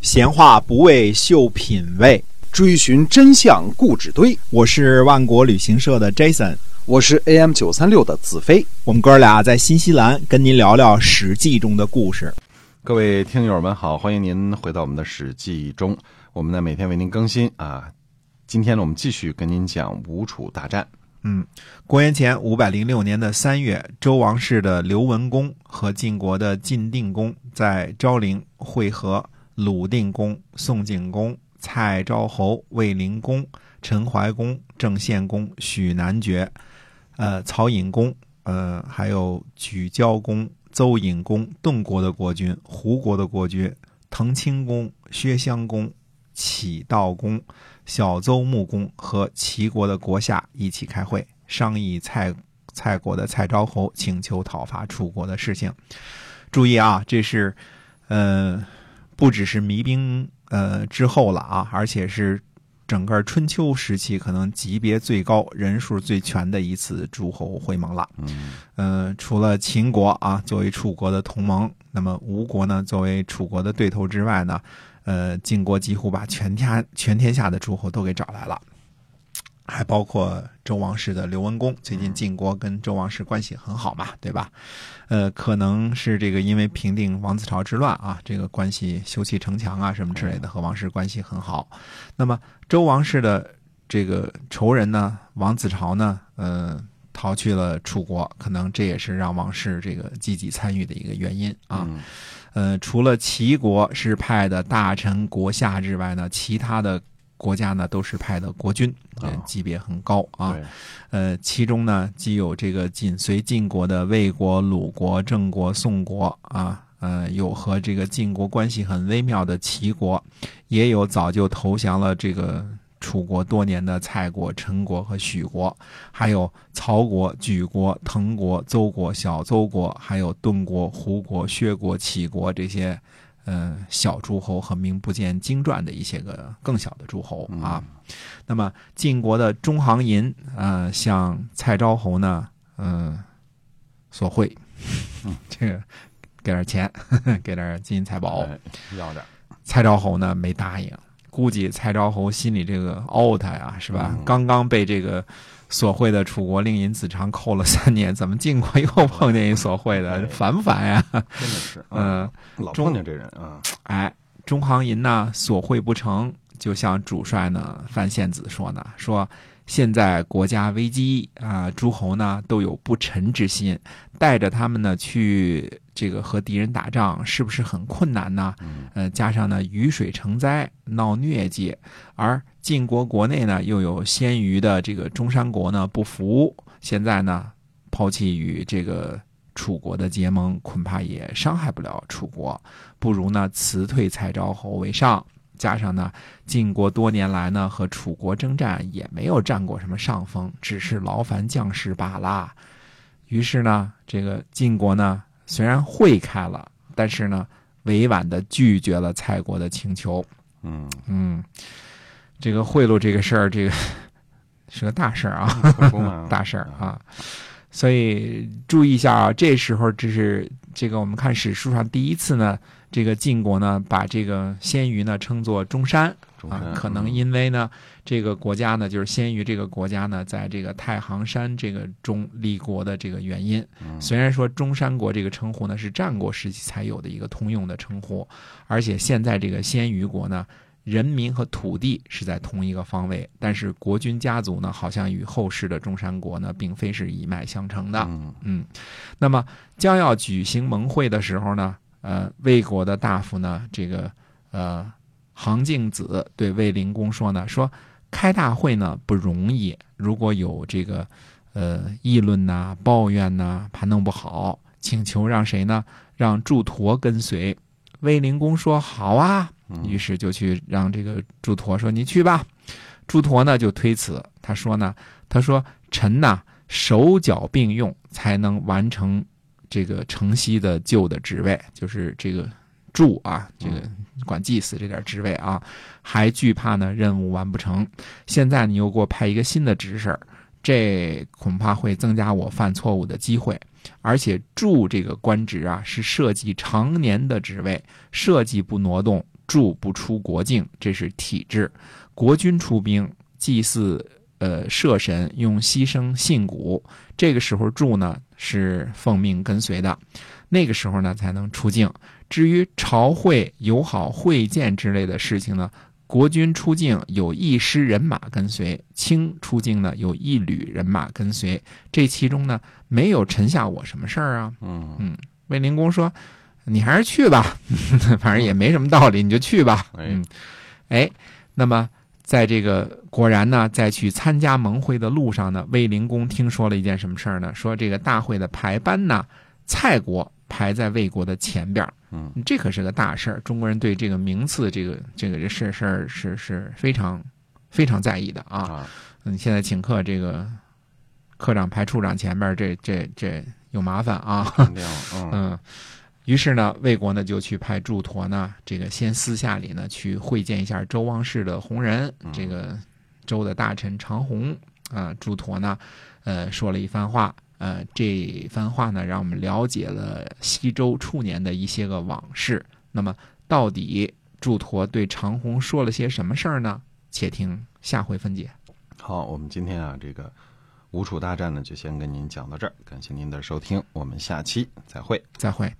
闲话不为秀品味，追寻真相故纸堆。我是万国旅行社的 Jason，我是 AM 九三六的子飞。我们哥俩在新西兰跟您聊聊《史记》中的故事。各位听友们好，欢迎您回到我们的《史记》中，我们呢每天为您更新啊。今天呢，我们继续跟您讲吴楚大战。嗯，公元前五百零六年的三月，周王室的刘文公和晋国的晋定公在昭陵会合，鲁定公、宋景公、蔡昭侯、卫灵公、陈怀公、郑献公、许南爵、呃曹尹公、呃还有举交公、邹尹公、邓国的国君、胡国的国君、滕清公、薛襄公、启道公。小邹穆公和齐国的国下一起开会，商议蔡蔡国的蔡昭侯请求讨伐楚国的事情。注意啊，这是呃，不只是弭兵呃之后了啊，而且是整个春秋时期可能级别最高、人数最全的一次诸侯会盟了。嗯，呃，除了秦国啊作为楚国的同盟，那么吴国呢作为楚国的对头之外呢？呃，晋国几乎把全天全天下的诸侯都给找来了，还包括周王室的刘文公。最近晋国跟周王室关系很好嘛，对吧？呃，可能是这个因为平定王子朝之乱啊，这个关系修葺城墙啊什么之类的，和王室关系很好。那么周王室的这个仇人呢，王子朝呢，呃，逃去了楚国，可能这也是让王室这个积极参与的一个原因啊。呃，除了齐国是派的大臣国下之外呢，其他的国家呢都是派的国君，级别很高啊。呃，其中呢既有这个紧随晋国的魏国、鲁国、郑国、宋国啊，呃，有和这个晋国关系很微妙的齐国，也有早就投降了这个。楚国多年的蔡国、陈国和许国，还有曹国、莒国、滕国、邹国、小邹国，还有顿国、胡国、薛国、杞国这些，嗯，小诸侯和名不见经传的一些个更小的诸侯啊。那么晋国的中行银，呃，向蔡昭侯呢，嗯，索贿，这个给点钱，给点金银财宝，要点。蔡昭侯呢没答应。估计蔡昭侯心里这个怄他呀，是吧？刚刚被这个索贿的楚国令尹子长扣了三年，怎么晋国又碰见一索贿的，烦不烦呀？真的是，嗯，老碰见这人啊。哎，中行银呢，索贿不成，就像主帅呢范献子说呢，说现在国家危机啊，诸侯呢都有不臣之心，带着他们呢去。这个和敌人打仗是不是很困难呢？呃，加上呢雨水成灾，闹疟疾，而晋国国内呢又有鲜于的这个中山国呢不服，现在呢抛弃与这个楚国的结盟，恐怕也伤害不了楚国，不如呢辞退蔡昭侯为上。加上呢晋国多年来呢和楚国征战也没有占过什么上风，只是劳烦将士罢了。于是呢这个晋国呢。虽然会开了，但是呢，委婉的拒绝了蔡国的请求。嗯嗯，这个贿赂这个事儿，这个是个大事儿啊，大事儿啊。所以注意一下啊，这时候这是这个我们看史书上第一次呢，这个晋国呢把这个鲜于呢称作中山。啊，可能因为呢，这个国家呢，就是鲜于这个国家呢，在这个太行山这个中立国的这个原因。虽然说中山国这个称呼呢是战国时期才有的一个通用的称呼，而且现在这个鲜于国呢，人民和土地是在同一个方位，但是国君家族呢，好像与后世的中山国呢，并非是一脉相承的。嗯，那么将要举行盟会的时候呢，呃，魏国的大夫呢，这个呃。杭敬子对魏灵公说呢：“说开大会呢不容易，如果有这个呃议论呐、抱怨呐，怕弄不好，请求让谁呢？让祝陀跟随。”魏灵公说：“好啊。”于是就去让这个祝陀说：“你去吧。”祝陀呢就推辞，他说呢：“他说臣呐手脚并用，才能完成这个城西的旧的职位，就是这个。”助啊，这个管祭祀这点职位啊，还惧怕呢任务完不成。现在你又给我派一个新的职事这恐怕会增加我犯错误的机会。而且助这个官职啊，是设计常年的职位，设计不挪动，驻不出国境，这是体制；国君出兵，祭祀呃社神，用牺牲信古，这个时候驻呢是奉命跟随的，那个时候呢才能出境。至于朝会友好会见之类的事情呢？国君出境有一师人马跟随，清出境呢有一旅人马跟随，这其中呢没有臣下我什么事儿啊？嗯嗯，卫灵公说：“你还是去吧，反正也没什么道理，你就去吧。”嗯，哎，那么在这个果然呢，在去参加盟会的路上呢，卫灵公听说了一件什么事儿呢？说这个大会的排班呢，蔡国排在魏国的前边嗯，这可是个大事儿。中国人对这个名次，这个这个这事事儿是是非常非常在意的啊。嗯，现在请客，这个科长排处长前边，这这这有麻烦啊。嗯，于是呢，魏国呢就去派祝陀呢，这个先私下里呢去会见一下周王室的红人，这个周的大臣长虹啊。祝陀呢，呃，说了一番话。呃，这番话呢，让我们了解了西周初年的一些个往事。那么，到底祝陀对长虹说了些什么事儿呢？且听下回分解。好，我们今天啊，这个吴楚大战呢，就先跟您讲到这儿。感谢您的收听，我们下期再会，再会。